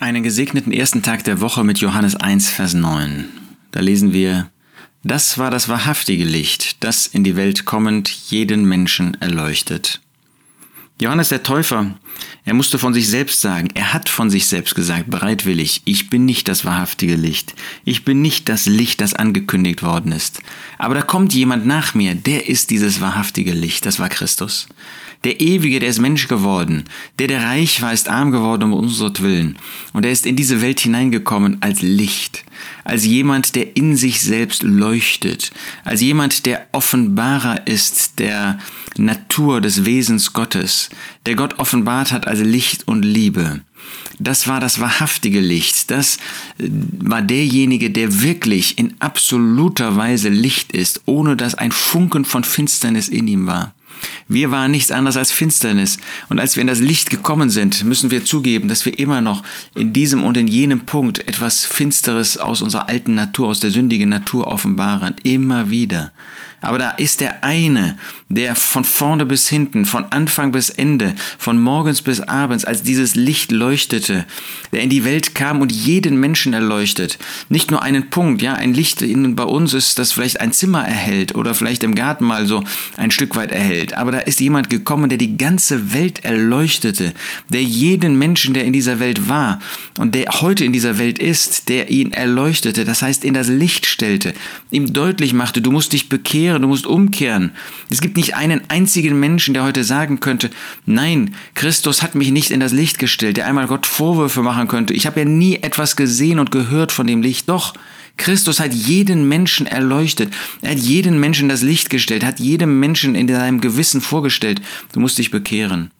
Einen gesegneten ersten Tag der Woche mit Johannes 1, Vers 9. Da lesen wir, das war das wahrhaftige Licht, das in die Welt kommend jeden Menschen erleuchtet. Johannes der Täufer, er musste von sich selbst sagen, er hat von sich selbst gesagt, bereitwillig, ich bin nicht das wahrhaftige Licht, ich bin nicht das Licht, das angekündigt worden ist. Aber da kommt jemand nach mir, der ist dieses wahrhaftige Licht, das war Christus. Der Ewige, der ist Mensch geworden, der, der reich war, ist arm geworden um unseretwillen. Und er ist in diese Welt hineingekommen als Licht, als jemand, der in sich selbst leuchtet, als jemand, der Offenbarer ist der Natur des Wesens Gottes, der Gott offenbart hat als Licht und Liebe. Das war das wahrhaftige Licht. Das äh, war derjenige, der wirklich in absoluter Weise Licht ist, ohne dass ein Funken von Finsternis in ihm war. Wir waren nichts anderes als Finsternis. Und als wir in das Licht gekommen sind, müssen wir zugeben, dass wir immer noch in diesem und in jenem Punkt etwas Finsteres aus unserer alten Natur, aus der sündigen Natur offenbaren. Immer wieder. Aber da ist der eine, der von vorne bis hinten, von Anfang bis Ende, von morgens bis abends, als dieses Licht leuchtete, der in die Welt kam und jeden Menschen erleuchtet. Nicht nur einen Punkt, ja, ein Licht in, bei uns ist, das vielleicht ein Zimmer erhält oder vielleicht im Garten mal so ein Stück weit erhält. Aber da ist jemand gekommen, der die ganze Welt erleuchtete, der jeden Menschen, der in dieser Welt war und der heute in dieser Welt ist, der ihn erleuchtete, das heißt in das Licht stellte, ihm deutlich machte, du musst dich bekehren, umkehren, du musst umkehren. Es gibt nicht einen einzigen Menschen, der heute sagen könnte, nein, Christus hat mich nicht in das Licht gestellt, der einmal Gott Vorwürfe machen könnte. Ich habe ja nie etwas gesehen und gehört von dem Licht. Doch, Christus hat jeden Menschen erleuchtet. Er hat jeden Menschen das Licht gestellt, hat jedem Menschen in seinem Gewissen vorgestellt, du musst dich bekehren.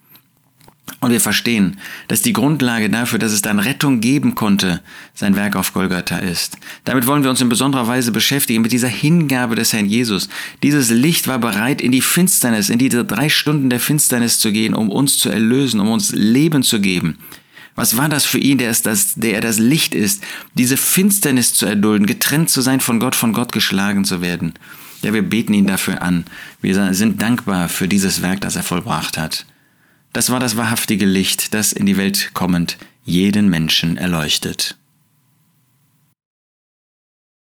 Und wir verstehen, dass die Grundlage dafür, dass es dann Rettung geben konnte, sein Werk auf Golgatha ist. Damit wollen wir uns in besonderer Weise beschäftigen, mit dieser Hingabe des Herrn Jesus. Dieses Licht war bereit, in die Finsternis, in diese drei Stunden der Finsternis zu gehen, um uns zu erlösen, um uns Leben zu geben. Was war das für ihn, der, ist das, der das Licht ist, diese Finsternis zu erdulden, getrennt zu sein von Gott, von Gott geschlagen zu werden? Ja, wir beten ihn dafür an. Wir sind dankbar für dieses Werk, das er vollbracht hat. Das war das wahrhaftige Licht, das in die Welt kommend jeden Menschen erleuchtet.